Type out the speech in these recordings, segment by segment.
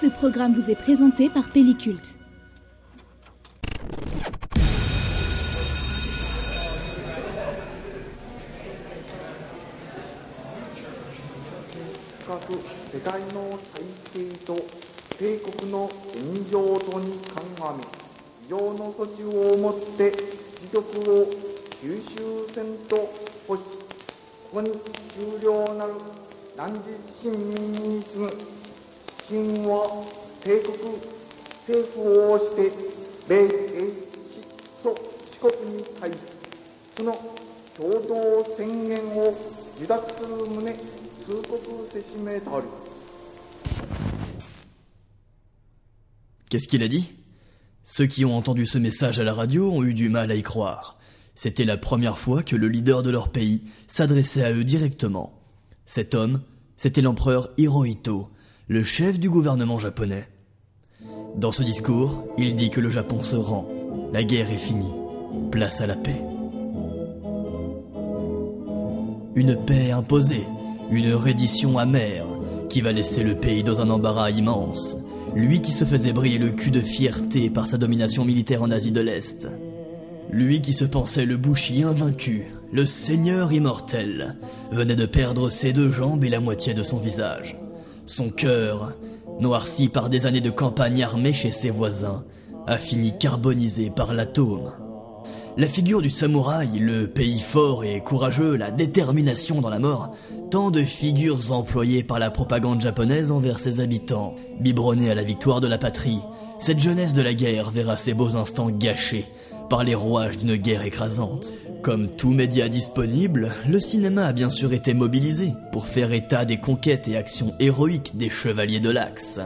Ce programme vous est présenté par Pelliculte. Qu'est-ce qu'il a dit? Ceux qui ont entendu ce message à la radio ont eu du mal à y croire. C'était la première fois que le leader de leur pays s'adressait à eux directement. Cet homme, c'était l'empereur Hirohito, le chef du gouvernement japonais. Dans ce discours, il dit que le Japon se rend, la guerre est finie, place à la paix. Une paix imposée, une reddition amère, qui va laisser le pays dans un embarras immense, lui qui se faisait briller le cul de fierté par sa domination militaire en Asie de l'Est. Lui qui se pensait le bouchi invaincu, le seigneur immortel, venait de perdre ses deux jambes et la moitié de son visage. Son cœur, noirci par des années de campagne armée chez ses voisins, a fini carbonisé par l'atome. La figure du samouraï, le pays fort et courageux, la détermination dans la mort, tant de figures employées par la propagande japonaise envers ses habitants, biberonnés à la victoire de la patrie, cette jeunesse de la guerre verra ses beaux instants gâchés par les rouages d'une guerre écrasante. Comme tout média disponible, le cinéma a bien sûr été mobilisé pour faire état des conquêtes et actions héroïques des chevaliers de l'Axe,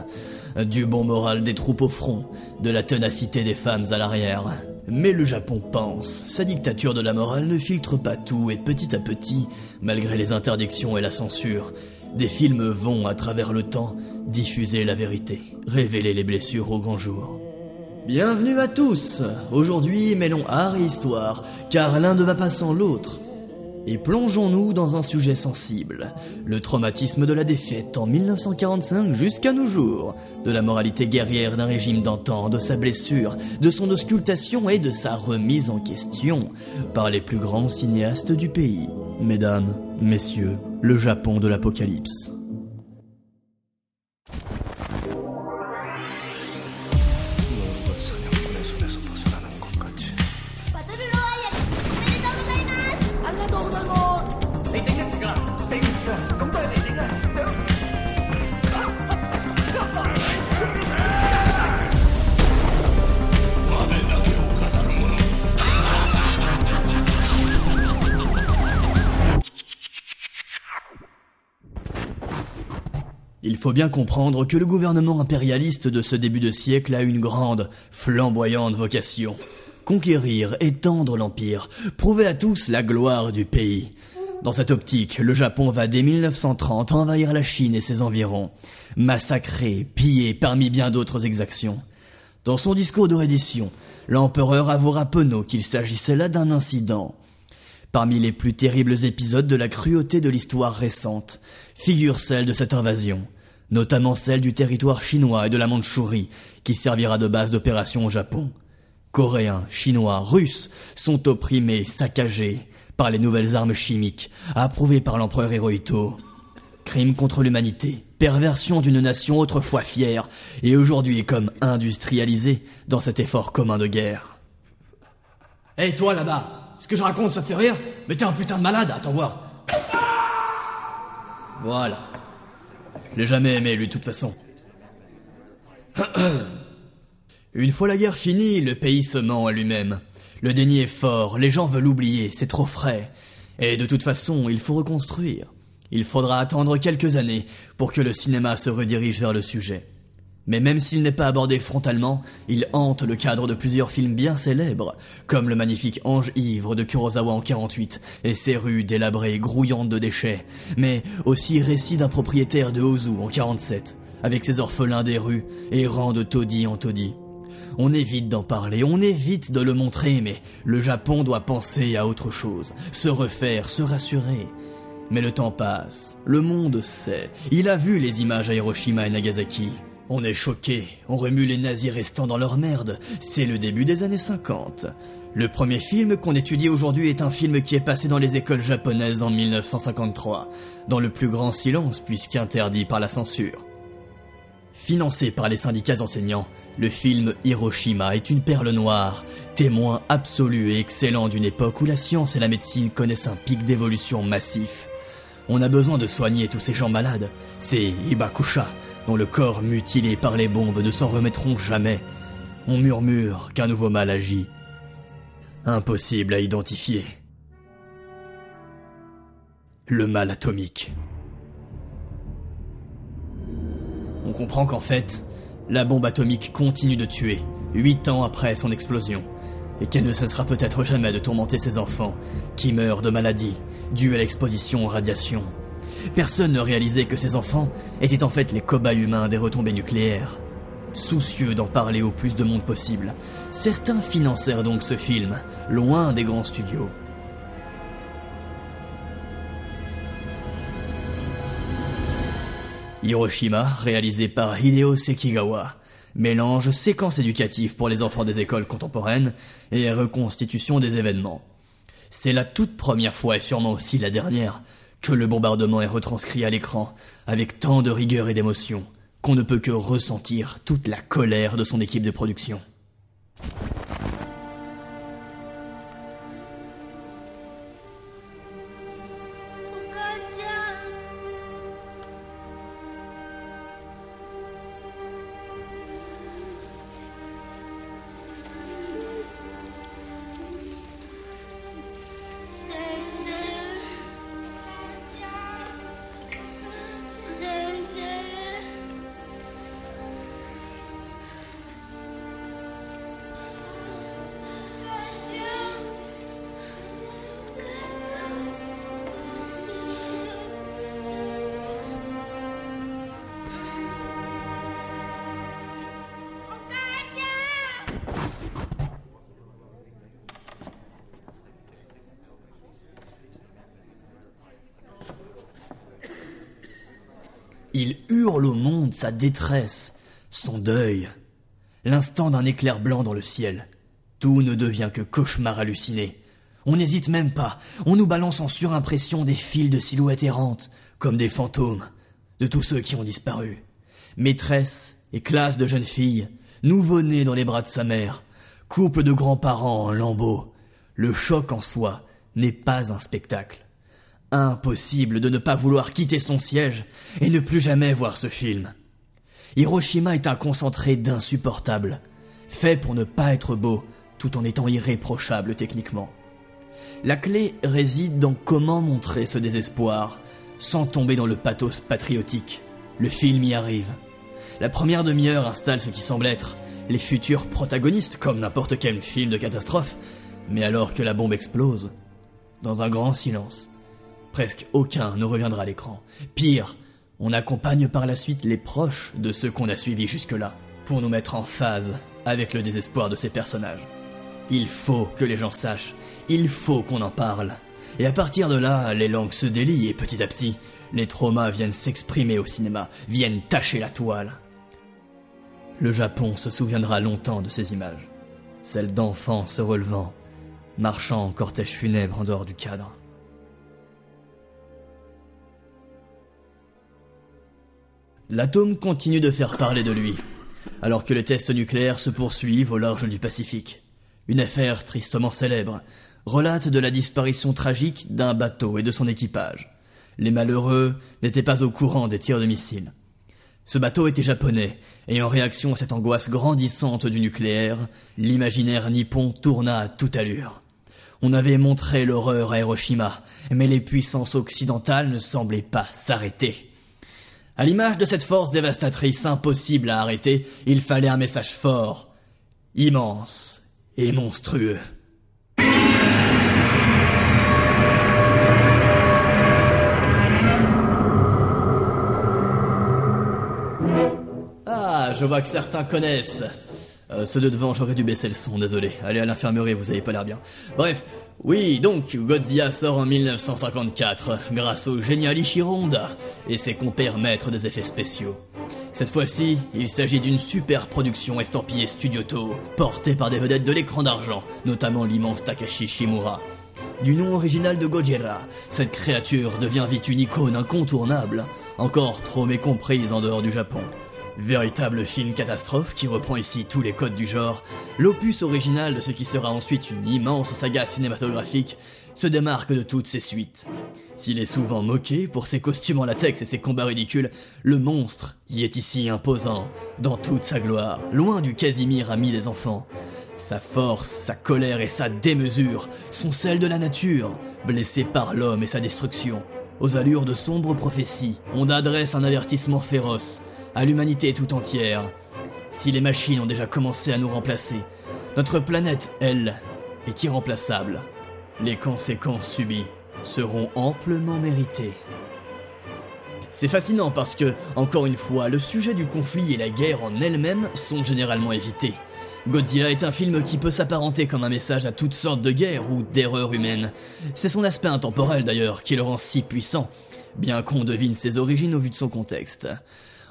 du bon moral des troupes au front, de la ténacité des femmes à l'arrière. Mais le Japon pense, sa dictature de la morale ne filtre pas tout et petit à petit, malgré les interdictions et la censure, des films vont, à travers le temps, diffuser la vérité, révéler les blessures au grand jour. Bienvenue à tous Aujourd'hui, mêlons art et histoire, car l'un ne va pas sans l'autre. Et plongeons-nous dans un sujet sensible, le traumatisme de la défaite en 1945 jusqu'à nos jours, de la moralité guerrière d'un régime d'antan, de sa blessure, de son auscultation et de sa remise en question par les plus grands cinéastes du pays. Mesdames, messieurs, le Japon de l'apocalypse. Faut bien comprendre que le gouvernement impérialiste de ce début de siècle a une grande, flamboyante vocation. Conquérir, étendre l'empire, prouver à tous la gloire du pays. Dans cette optique, le Japon va dès 1930 envahir la Chine et ses environs, massacrer, piller parmi bien d'autres exactions. Dans son discours de reddition, l'empereur avouera penaud qu'il s'agissait là d'un incident. Parmi les plus terribles épisodes de la cruauté de l'histoire récente, figure celle de cette invasion, notamment celle du territoire chinois et de la Mandchourie, qui servira de base d'opération au Japon. Coréens, Chinois, Russes sont opprimés, saccagés par les nouvelles armes chimiques approuvées par l'empereur Hirohito. Crime contre l'humanité, perversion d'une nation autrefois fière et aujourd'hui comme industrialisée dans cet effort commun de guerre. Hé toi là-bas, ce que je raconte ça te fait rire? Mais t'es un putain de malade, attends voir. Voilà. Je l'ai jamais aimé, lui, de toute façon. Une fois la guerre finie, le pays se ment à lui-même. Le déni est fort, les gens veulent oublier, c'est trop frais. Et de toute façon, il faut reconstruire. Il faudra attendre quelques années pour que le cinéma se redirige vers le sujet. Mais même s'il n'est pas abordé frontalement, il hante le cadre de plusieurs films bien célèbres, comme le magnifique Ange ivre de Kurosawa en 48, et ses rues délabrées, grouillantes de déchets, mais aussi récit d'un propriétaire de Ozu en 47, avec ses orphelins des rues, errant de taudis en taudis. On évite d'en parler, on évite de le montrer, mais le Japon doit penser à autre chose, se refaire, se rassurer. Mais le temps passe, le monde sait, il a vu les images à Hiroshima et Nagasaki. On est choqué, on remue les nazis restants dans leur merde, c'est le début des années 50. Le premier film qu'on étudie aujourd'hui est un film qui est passé dans les écoles japonaises en 1953, dans le plus grand silence puisqu'interdit par la censure. Financé par les syndicats enseignants, le film Hiroshima est une perle noire, témoin absolu et excellent d'une époque où la science et la médecine connaissent un pic d'évolution massif. On a besoin de soigner tous ces gens malades, ces Ibakusha, dont le corps mutilé par les bombes ne s'en remettront jamais. On murmure qu'un nouveau mal agit. Impossible à identifier. Le mal atomique. On comprend qu'en fait, la bombe atomique continue de tuer, huit ans après son explosion, et qu'elle ne cessera peut-être jamais de tourmenter ses enfants, qui meurent de maladies dues à l'exposition aux radiations. Personne ne réalisait que ces enfants étaient en fait les cobayes humains des retombées nucléaires. Soucieux d'en parler au plus de monde possible, certains financèrent donc ce film, loin des grands studios. Hiroshima, réalisé par Hideo Sekigawa, mélange séquences éducatives pour les enfants des écoles contemporaines et reconstitution des événements. C'est la toute première fois et sûrement aussi la dernière que le bombardement est retranscrit à l'écran avec tant de rigueur et d'émotion qu'on ne peut que ressentir toute la colère de son équipe de production. Il hurle au monde sa détresse, son deuil. L'instant d'un éclair blanc dans le ciel. Tout ne devient que cauchemar halluciné. On n'hésite même pas. On nous balance en surimpression des fils de silhouettes errantes, comme des fantômes, de tous ceux qui ont disparu. Maîtresses et classes de jeunes filles, nouveau-nés dans les bras de sa mère, couple de grands-parents en lambeaux. Le choc en soi n'est pas un spectacle. Impossible de ne pas vouloir quitter son siège et ne plus jamais voir ce film. Hiroshima est un concentré d'insupportable, fait pour ne pas être beau tout en étant irréprochable techniquement. La clé réside dans comment montrer ce désespoir sans tomber dans le pathos patriotique. Le film y arrive. La première demi-heure installe ce qui semble être les futurs protagonistes comme n'importe quel film de catastrophe, mais alors que la bombe explose, dans un grand silence, Presque aucun ne reviendra à l'écran. Pire, on accompagne par la suite les proches de ceux qu'on a suivis jusque-là, pour nous mettre en phase avec le désespoir de ces personnages. Il faut que les gens sachent, il faut qu'on en parle. Et à partir de là, les langues se délient et petit à petit, les traumas viennent s'exprimer au cinéma, viennent tacher la toile. Le Japon se souviendra longtemps de ces images, celles d'enfants se relevant, marchant en cortège funèbre en dehors du cadre. L'atome continue de faire parler de lui, alors que les tests nucléaires se poursuivent au large du Pacifique. Une affaire tristement célèbre relate de la disparition tragique d'un bateau et de son équipage. Les malheureux n'étaient pas au courant des tirs de missiles. Ce bateau était japonais, et en réaction à cette angoisse grandissante du nucléaire, l'imaginaire nippon tourna à toute allure. On avait montré l'horreur à Hiroshima, mais les puissances occidentales ne semblaient pas s'arrêter. À l'image de cette force dévastatrice impossible à arrêter, il fallait un message fort, immense et monstrueux. Ah, je vois que certains connaissent. Euh, ceux de devant, j'aurais dû baisser le son, désolé. Allez à l'infirmerie, vous avez pas l'air bien. Bref, oui, donc, Godzilla sort en 1954, grâce au génial Ishironda et ses compères maîtres des effets spéciaux. Cette fois-ci, il s'agit d'une super production estampillée Studioto, portée par des vedettes de l'écran d'argent, notamment l'immense Takashi Shimura. Du nom original de Gojira, cette créature devient vite une icône incontournable, encore trop mécomprise en dehors du Japon. Véritable film catastrophe qui reprend ici tous les codes du genre, l'opus original de ce qui sera ensuite une immense saga cinématographique se démarque de toutes ses suites. S'il est souvent moqué pour ses costumes en latex et ses combats ridicules, le monstre y est ici imposant, dans toute sa gloire, loin du Casimir ami des enfants. Sa force, sa colère et sa démesure sont celles de la nature, blessée par l'homme et sa destruction. Aux allures de sombres prophéties, on adresse un avertissement féroce à l'humanité tout entière. Si les machines ont déjà commencé à nous remplacer, notre planète, elle, est irremplaçable. Les conséquences subies seront amplement méritées. C'est fascinant parce que, encore une fois, le sujet du conflit et la guerre en elle-même sont généralement évités. Godzilla est un film qui peut s'apparenter comme un message à toutes sortes de guerres ou d'erreurs humaines. C'est son aspect intemporel d'ailleurs qui le rend si puissant, bien qu'on devine ses origines au vu de son contexte.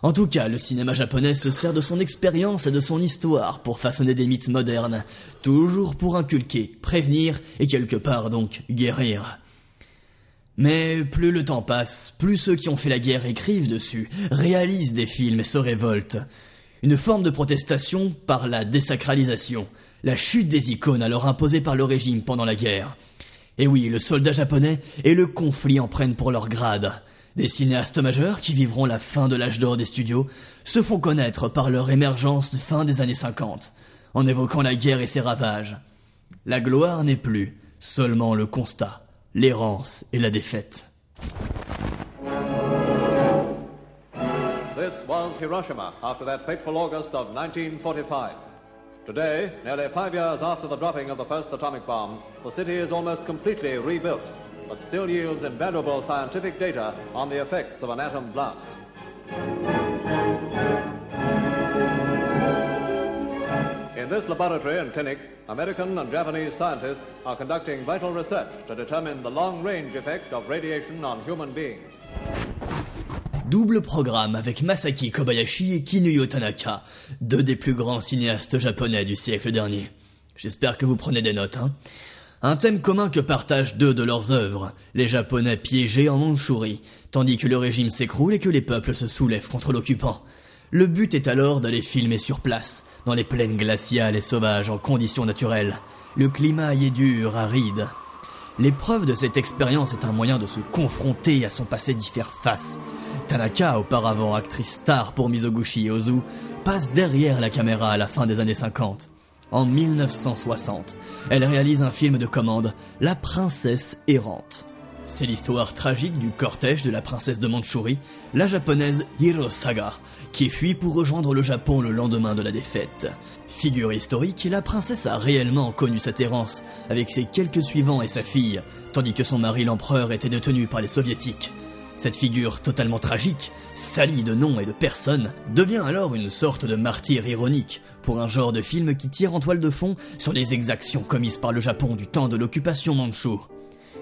En tout cas, le cinéma japonais se sert de son expérience et de son histoire pour façonner des mythes modernes, toujours pour inculquer, prévenir et quelque part donc guérir. Mais plus le temps passe, plus ceux qui ont fait la guerre écrivent dessus, réalisent des films et se révoltent. Une forme de protestation par la désacralisation, la chute des icônes alors imposées par le régime pendant la guerre. Et oui, le soldat japonais et le conflit en prennent pour leur grade. Des cinéastes majeurs qui vivront la fin de l'âge d'or des studios se font connaître par leur émergence de fin des années 50, en évoquant la guerre et ses ravages. La gloire n'est plus, seulement le constat, l'errance et la défaite. This was Hiroshima after that fateful August of 1945. Today, nearly five years after the dropping of the first atomic bomb, the city is almost completely rebuilt. But still yields invaluable scientific data on the effects of an atom blast. In this laboratory and clinic, American and Japanese scientists are conducting vital research to determine the long-range effect of radiation on human beings. Double programme avec Masaki Kobayashi et Kinuyo Tanaka, deux des plus grands cinéastes japonais du siècle dernier. J'espère que vous prenez des notes, hein. Un thème commun que partagent deux de leurs œuvres, les Japonais piégés en Mandchourie, tandis que le régime s'écroule et que les peuples se soulèvent contre l'occupant. Le but est alors d'aller filmer sur place, dans les plaines glaciales et sauvages en conditions naturelles. Le climat y est dur, aride. L'épreuve de cette expérience est un moyen de se confronter à son passé d'y faire face. Tanaka, auparavant actrice star pour Mizoguchi et Ozu, passe derrière la caméra à la fin des années 50 en 1960. Elle réalise un film de commande, La princesse errante. C'est l'histoire tragique du cortège de la princesse de Mandchourie, la japonaise Hirosaga, qui fuit pour rejoindre le Japon le lendemain de la défaite. Figure historique, la princesse a réellement connu cette errance, avec ses quelques suivants et sa fille, tandis que son mari l'empereur était détenu par les soviétiques. Cette figure totalement tragique, salie de noms et de personnes, devient alors une sorte de martyr ironique, pour un genre de film qui tire en toile de fond sur les exactions commises par le Japon du temps de l'occupation manchoue.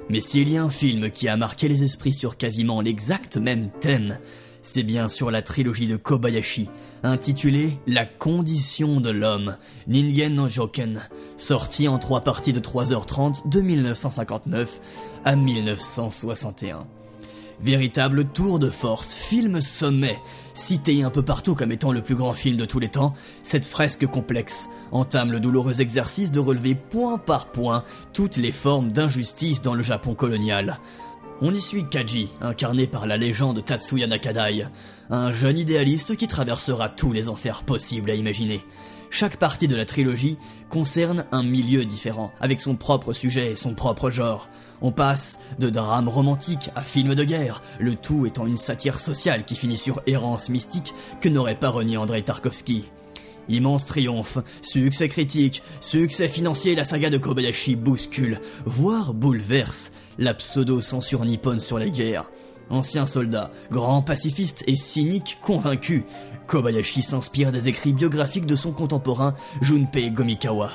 Mais s'il y a un film qui a marqué les esprits sur quasiment l'exact même thème, c'est bien sur la trilogie de Kobayashi, intitulée La condition de l'homme, Ningen no Joken, sortie en trois parties de 3h30 de 1959 à 1961. Véritable tour de force, film sommet, cité un peu partout comme étant le plus grand film de tous les temps, cette fresque complexe entame le douloureux exercice de relever point par point toutes les formes d'injustice dans le Japon colonial. On y suit Kaji, incarné par la légende Tatsuya Nakadai, un jeune idéaliste qui traversera tous les enfers possibles à imaginer. Chaque partie de la trilogie concerne un milieu différent, avec son propre sujet et son propre genre. On passe de drames romantiques à films de guerre, le tout étant une satire sociale qui finit sur errance mystique que n'aurait pas renié Andrei Tarkovsky. Immense triomphe, succès critique, succès financier, la saga de Kobayashi bouscule, voire bouleverse la pseudo-censure nippone sur les guerres. Ancien soldat, grand pacifiste et cynique convaincu, Kobayashi s'inspire des écrits biographiques de son contemporain Junpei Gomikawa.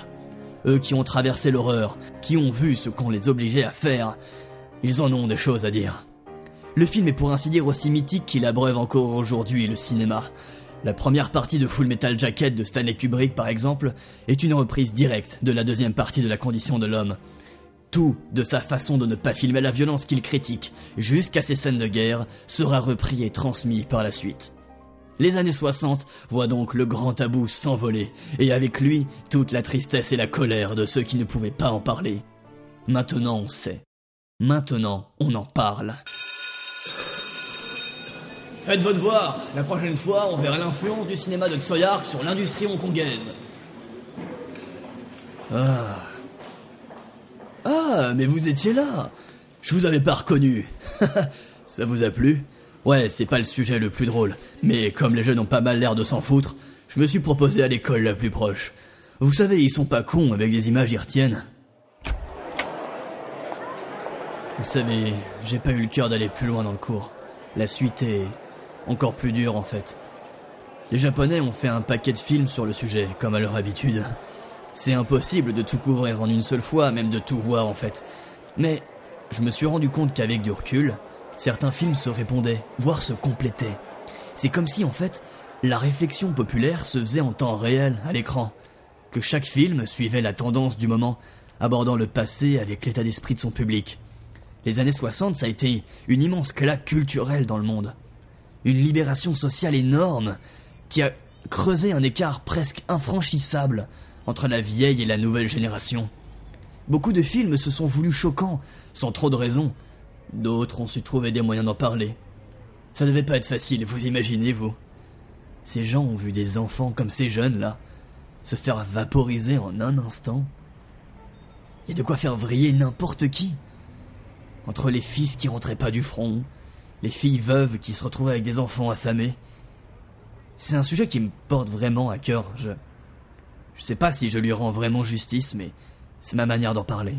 Eux qui ont traversé l'horreur, qui ont vu ce qu'on les obligeait à faire, ils en ont des choses à dire. Le film est pour ainsi dire aussi mythique qu'il abreuve encore aujourd'hui le cinéma. La première partie de Full Metal Jacket de Stanley Kubrick, par exemple, est une reprise directe de la deuxième partie de La condition de l'homme. Tout, de sa façon de ne pas filmer la violence qu'il critique, jusqu'à ses scènes de guerre, sera repris et transmis par la suite. Les années 60 voient donc le grand tabou s'envoler, et avec lui, toute la tristesse et la colère de ceux qui ne pouvaient pas en parler. Maintenant on sait. Maintenant on en parle. Faites votre devoir. La prochaine fois, on verra l'influence du cinéma de Tsoyark sur l'industrie hongkongaise. Ah. Ah, mais vous étiez là. Je vous avais pas reconnu. Ça vous a plu? Ouais, c'est pas le sujet le plus drôle, mais comme les jeunes ont pas mal l'air de s'en foutre, je me suis proposé à l'école la plus proche. Vous savez, ils sont pas cons, avec des images ils retiennent. Vous savez, j'ai pas eu le cœur d'aller plus loin dans le cours. La suite est encore plus dure en fait. Les Japonais ont fait un paquet de films sur le sujet, comme à leur habitude. C'est impossible de tout couvrir en une seule fois, même de tout voir en fait. Mais je me suis rendu compte qu'avec du recul, certains films se répondaient, voire se complétaient. C'est comme si en fait, la réflexion populaire se faisait en temps réel à l'écran. Que chaque film suivait la tendance du moment, abordant le passé avec l'état d'esprit de son public. Les années 60, ça a été une immense claque culturelle dans le monde une libération sociale énorme qui a creusé un écart presque infranchissable entre la vieille et la nouvelle génération. Beaucoup de films se sont voulus choquants, sans trop de raison. D'autres ont su trouver des moyens d'en parler. Ça devait pas être facile, vous imaginez, vous Ces gens ont vu des enfants comme ces jeunes-là se faire vaporiser en un instant. Il y a de quoi faire vriller n'importe qui. Entre les fils qui rentraient pas du front, les filles veuves qui se retrouvent avec des enfants affamés. C'est un sujet qui me porte vraiment à cœur. Je. Je sais pas si je lui rends vraiment justice, mais c'est ma manière d'en parler.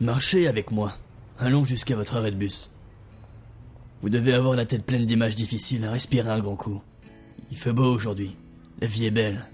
Marchez avec moi. Allons jusqu'à votre arrêt de bus. Vous devez avoir la tête pleine d'images difficiles, respirez un grand coup. Il fait beau aujourd'hui. La vie est belle.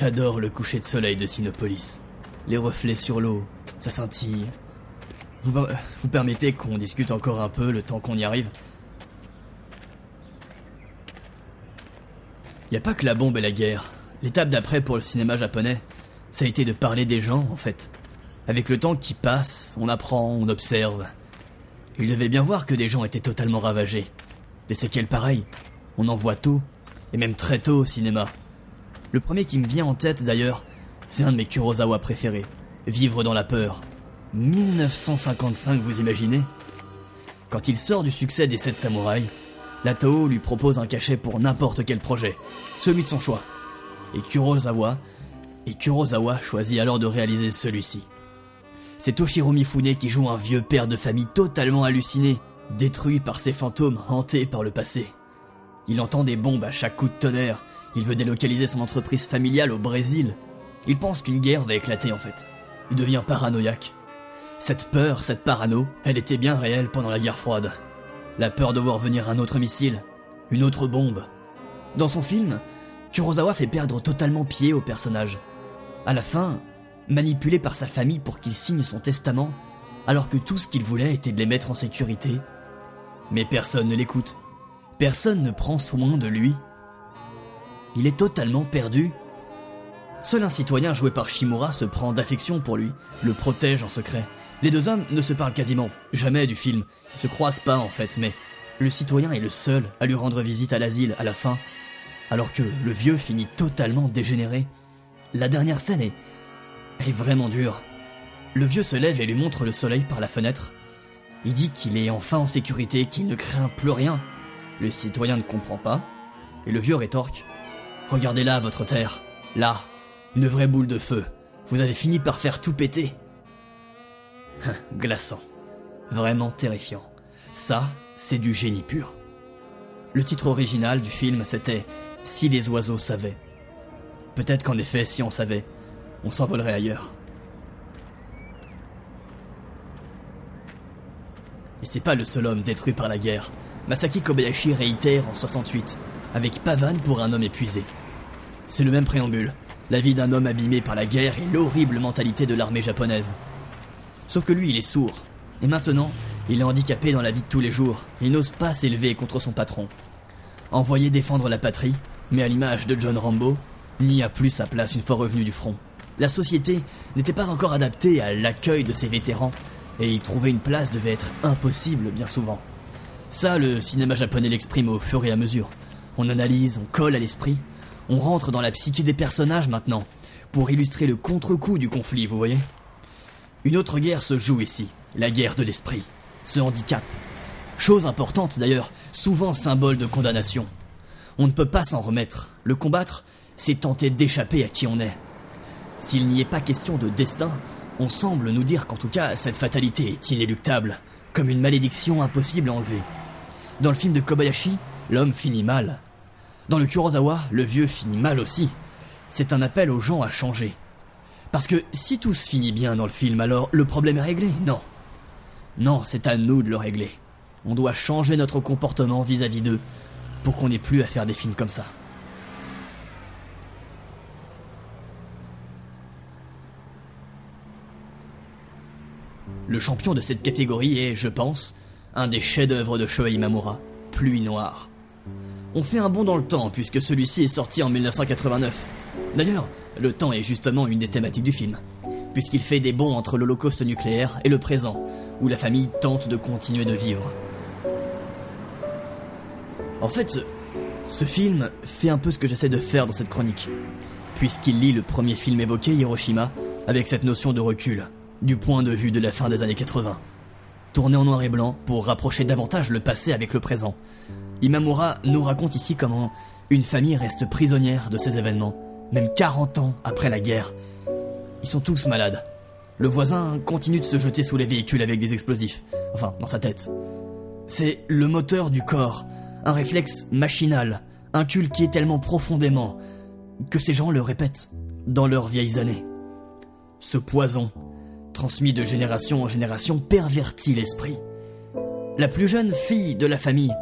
J'adore le coucher de soleil de Sinopolis. Les reflets sur l'eau, ça scintille. Vous, permettez qu'on discute encore un peu le temps qu'on y arrive? Y a pas que la bombe et la guerre. L'étape d'après pour le cinéma japonais, ça a été de parler des gens, en fait. Avec le temps qui passe, on apprend, on observe. Il devait bien voir que des gens étaient totalement ravagés. Des séquelles pareilles, on en voit tôt, et même très tôt au cinéma. Le premier qui me vient en tête d'ailleurs, c'est un de mes Kurosawa préférés, Vivre dans la peur. 1955, vous imaginez? Quand il sort du succès des Sept Samouraïs, la Toho lui propose un cachet pour n'importe quel projet, celui de son choix. Et Kurosawa, et Kurosawa choisit alors de réaliser celui-ci. C'est Toshiro Mifune qui joue un vieux père de famille totalement halluciné, détruit par ses fantômes hantés par le passé. Il entend des bombes à chaque coup de tonnerre, il veut délocaliser son entreprise familiale au Brésil. Il pense qu'une guerre va éclater en fait. Il devient paranoïaque. Cette peur, cette parano, elle était bien réelle pendant la guerre froide. La peur de voir venir un autre missile, une autre bombe. Dans son film, Kurosawa fait perdre totalement pied au personnage. À la fin, manipulé par sa famille pour qu'il signe son testament, alors que tout ce qu'il voulait était de les mettre en sécurité. Mais personne ne l'écoute. Personne ne prend soin de lui. Il est totalement perdu. Seul un citoyen joué par Shimura se prend d'affection pour lui, le protège en secret. Les deux hommes ne se parlent quasiment jamais du film, ils se croisent pas en fait, mais le citoyen est le seul à lui rendre visite à l'asile à la fin, alors que le vieux finit totalement dégénéré. La dernière scène est, est vraiment dure. Le vieux se lève et lui montre le soleil par la fenêtre. Il dit qu'il est enfin en sécurité, qu'il ne craint plus rien. Le citoyen ne comprend pas, et le vieux rétorque Regardez là votre terre, là, une vraie boule de feu. Vous avez fini par faire tout péter. Glaçant. Vraiment terrifiant. Ça, c'est du génie pur. Le titre original du film, c'était Si les oiseaux savaient. Peut-être qu'en effet, si on savait, on s'envolerait ailleurs. Et c'est pas le seul homme détruit par la guerre. Masaki Kobayashi réitère en 68, avec Pavan pour un homme épuisé. C'est le même préambule, la vie d'un homme abîmé par la guerre et l'horrible mentalité de l'armée japonaise. Sauf que lui, il est sourd. Et maintenant, il est handicapé dans la vie de tous les jours. Il n'ose pas s'élever contre son patron. Envoyé défendre la patrie, mais à l'image de John Rambo, n'y a plus sa place une fois revenu du front. La société n'était pas encore adaptée à l'accueil de ces vétérans, et y trouver une place devait être impossible bien souvent. Ça, le cinéma japonais l'exprime au fur et à mesure. On analyse, on colle à l'esprit, on rentre dans la psyché des personnages maintenant, pour illustrer le contre-coup du conflit, vous voyez? Une autre guerre se joue ici, la guerre de l'esprit, ce handicap. Chose importante d'ailleurs, souvent symbole de condamnation. On ne peut pas s'en remettre. Le combattre, c'est tenter d'échapper à qui on est. S'il n'y est pas question de destin, on semble nous dire qu'en tout cas, cette fatalité est inéluctable, comme une malédiction impossible à enlever. Dans le film de Kobayashi, l'homme finit mal. Dans le Kurosawa, le vieux finit mal aussi. C'est un appel aux gens à changer, parce que si tout se finit bien dans le film, alors le problème est réglé Non. Non, c'est à nous de le régler. On doit changer notre comportement vis-à-vis d'eux pour qu'on n'ait plus à faire des films comme ça. Le champion de cette catégorie est, je pense, un des chefs-d'œuvre de Shoei Mamura, Pluie Noire. On fait un bond dans le temps puisque celui-ci est sorti en 1989. D'ailleurs, le temps est justement une des thématiques du film, puisqu'il fait des bonds entre l'Holocauste nucléaire et le présent, où la famille tente de continuer de vivre. En fait, ce, ce film fait un peu ce que j'essaie de faire dans cette chronique, puisqu'il lit le premier film évoqué, Hiroshima, avec cette notion de recul, du point de vue de la fin des années 80. Tourné en noir et blanc pour rapprocher davantage le passé avec le présent. Imamura nous raconte ici comment une famille reste prisonnière de ces événements même 40 ans après la guerre. Ils sont tous malades. Le voisin continue de se jeter sous les véhicules avec des explosifs. Enfin, dans sa tête. C'est le moteur du corps, un réflexe machinal, inculqué tellement profondément que ces gens le répètent dans leurs vieilles années. Ce poison, transmis de génération en génération, pervertit l'esprit. La plus jeune fille de la famille,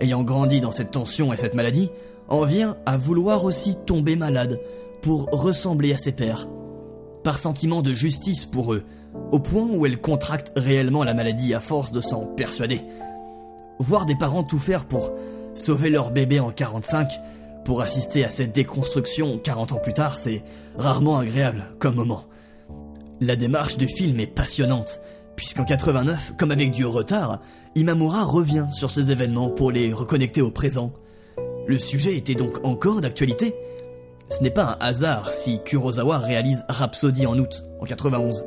ayant grandi dans cette tension et cette maladie, en vient à vouloir aussi tomber malade pour ressembler à ses pères. Par sentiment de justice pour eux, au point où elle contracte réellement la maladie à force de s'en persuader. Voir des parents tout faire pour sauver leur bébé en 45, pour assister à cette déconstruction 40 ans plus tard, c'est rarement agréable comme moment. La démarche du film est passionnante, puisqu'en 89, comme avec du retard, Imamura revient sur ces événements pour les reconnecter au présent. Le sujet était donc encore d'actualité. Ce n'est pas un hasard si Kurosawa réalise Rhapsody en août, en 91.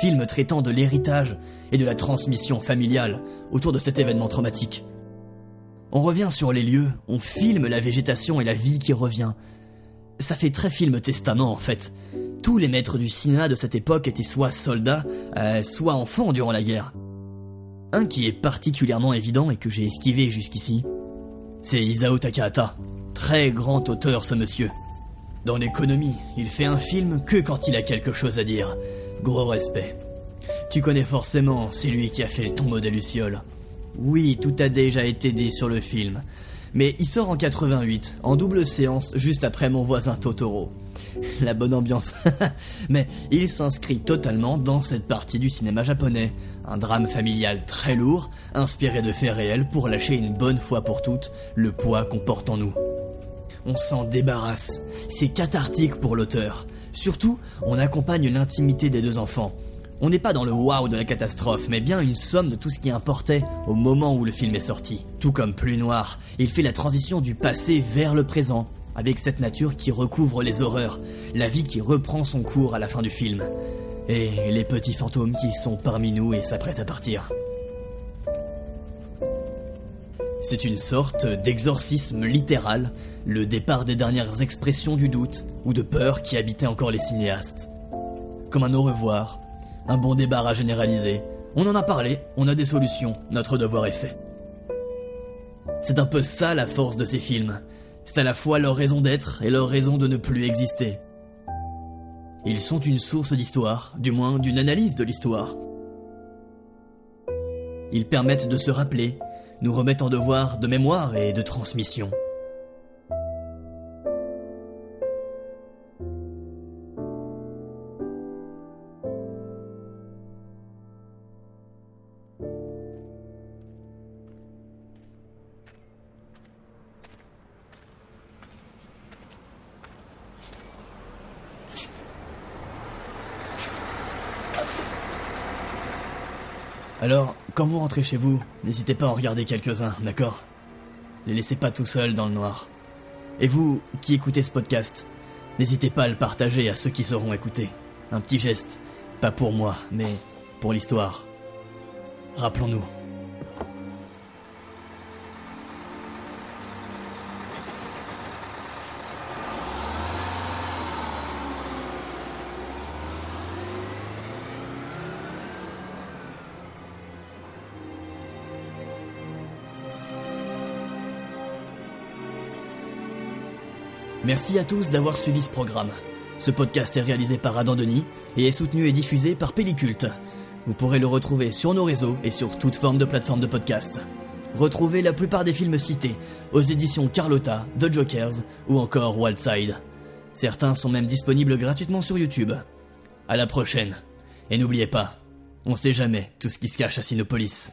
Film traitant de l'héritage et de la transmission familiale autour de cet événement traumatique. On revient sur les lieux, on filme la végétation et la vie qui revient. Ça fait très film testament en fait. Tous les maîtres du cinéma de cette époque étaient soit soldats, euh, soit enfants durant la guerre. Un qui est particulièrement évident et que j'ai esquivé jusqu'ici, c'est Isao Takahata. Très grand auteur ce monsieur. Dans l'économie, il fait un film que quand il a quelque chose à dire. Gros respect. Tu connais forcément, c'est lui qui a fait le tombeau des Lucioles. Oui, tout a déjà été dit sur le film. Mais il sort en 88, en double séance, juste après mon voisin Totoro. La bonne ambiance. Mais il s'inscrit totalement dans cette partie du cinéma japonais. Un drame familial très lourd, inspiré de faits réels pour lâcher une bonne fois pour toutes le poids qu'on porte en nous. On s'en débarrasse. C'est cathartique pour l'auteur. Surtout, on accompagne l'intimité des deux enfants. On n'est pas dans le wow de la catastrophe, mais bien une somme de tout ce qui importait au moment où le film est sorti. Tout comme Plus Noir, il fait la transition du passé vers le présent, avec cette nature qui recouvre les horreurs, la vie qui reprend son cours à la fin du film, et les petits fantômes qui sont parmi nous et s'apprêtent à partir. C'est une sorte d'exorcisme littéral, le départ des dernières expressions du doute ou de peur qui habitaient encore les cinéastes. Comme un au revoir, un bon débarras généralisé. On en a parlé, on a des solutions, notre devoir est fait. C'est un peu ça la force de ces films. C'est à la fois leur raison d'être et leur raison de ne plus exister. Ils sont une source d'histoire, du moins d'une analyse de l'histoire. Ils permettent de se rappeler, nous remettent en devoir de mémoire et de transmission. Alors, quand vous rentrez chez vous, n'hésitez pas à en regarder quelques-uns, d'accord? Les laissez pas tout seuls dans le noir. Et vous, qui écoutez ce podcast, n'hésitez pas à le partager à ceux qui sauront écouter. Un petit geste, pas pour moi, mais pour l'histoire. Rappelons-nous. Merci à tous d'avoir suivi ce programme. Ce podcast est réalisé par Adam Denis et est soutenu et diffusé par Pelliculte. Vous pourrez le retrouver sur nos réseaux et sur toute forme de plateforme de podcast. Retrouvez la plupart des films cités aux éditions Carlotta, The Jokers ou encore Wildside. Certains sont même disponibles gratuitement sur YouTube. À la prochaine. Et n'oubliez pas, on sait jamais tout ce qui se cache à Sinopolis.